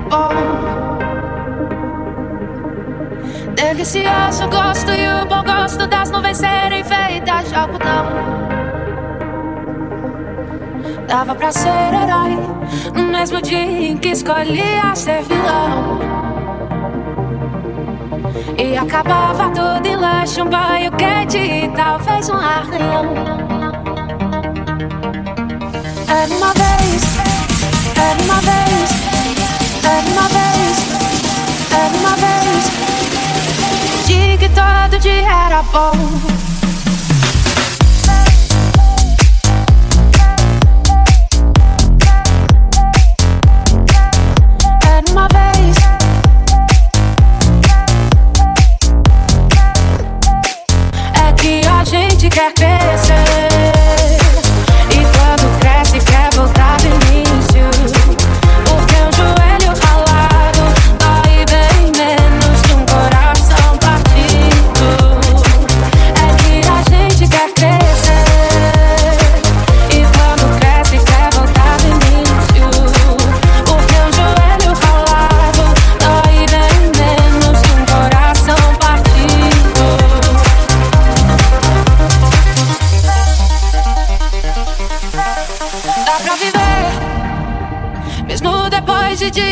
bom. Delicioso gosto e o bom gosto das nuvens serem feitas de algodão. Dava pra ser herói no mesmo dia em que escolhia ser vilão. E acabava tudo em lanche, um banho quente e talvez um arranhão. Era uma vez, era uma vez, era uma vez, era uma vez. Dia que todo dia era bom.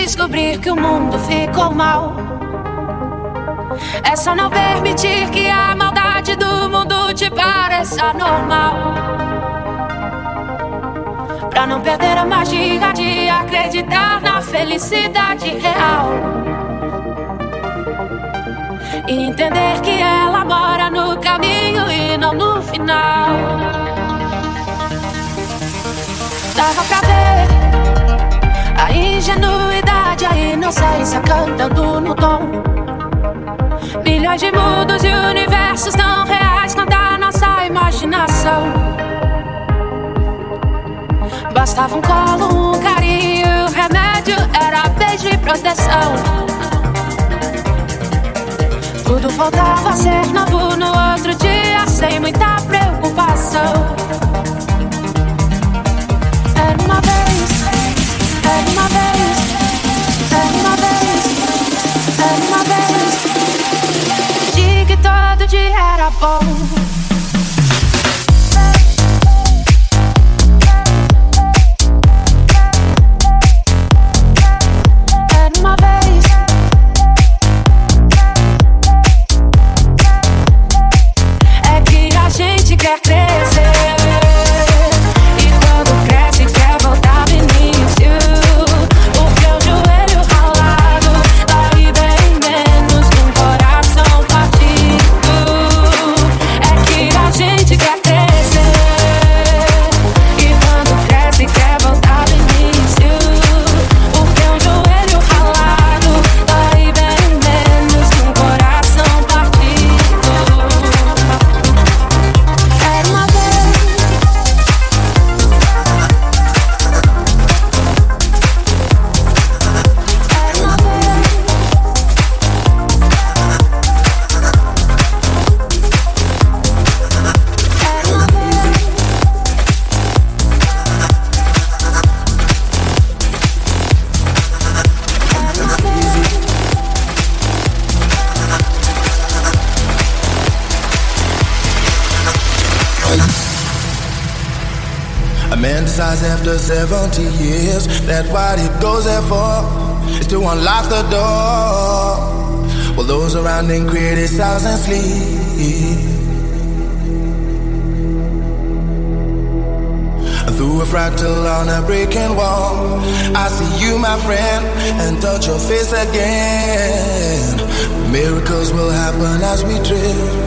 Descobrir que o mundo ficou mal. É só não permitir que a maldade do mundo te pareça normal. Pra não perder a magia de acreditar na felicidade real. E entender que ela mora no caminho e não no final. Dava pra ver a ingenuidade, a inocência cantando no tom. Milhões de mundos e universos tão reais na nossa imaginação. Bastava um colo, um carinho, o remédio era beijo e proteção. Tudo voltava a ser novo no outro dia, sem muita preocupação. Era uma vez, vez, era uma after 70 years that what it goes there for is to unlock the door. While those around him criticize and sleep. Through a fractal on a breaking wall, I see you, my friend, and touch your face again. Miracles will happen as we drift.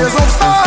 there's no fire.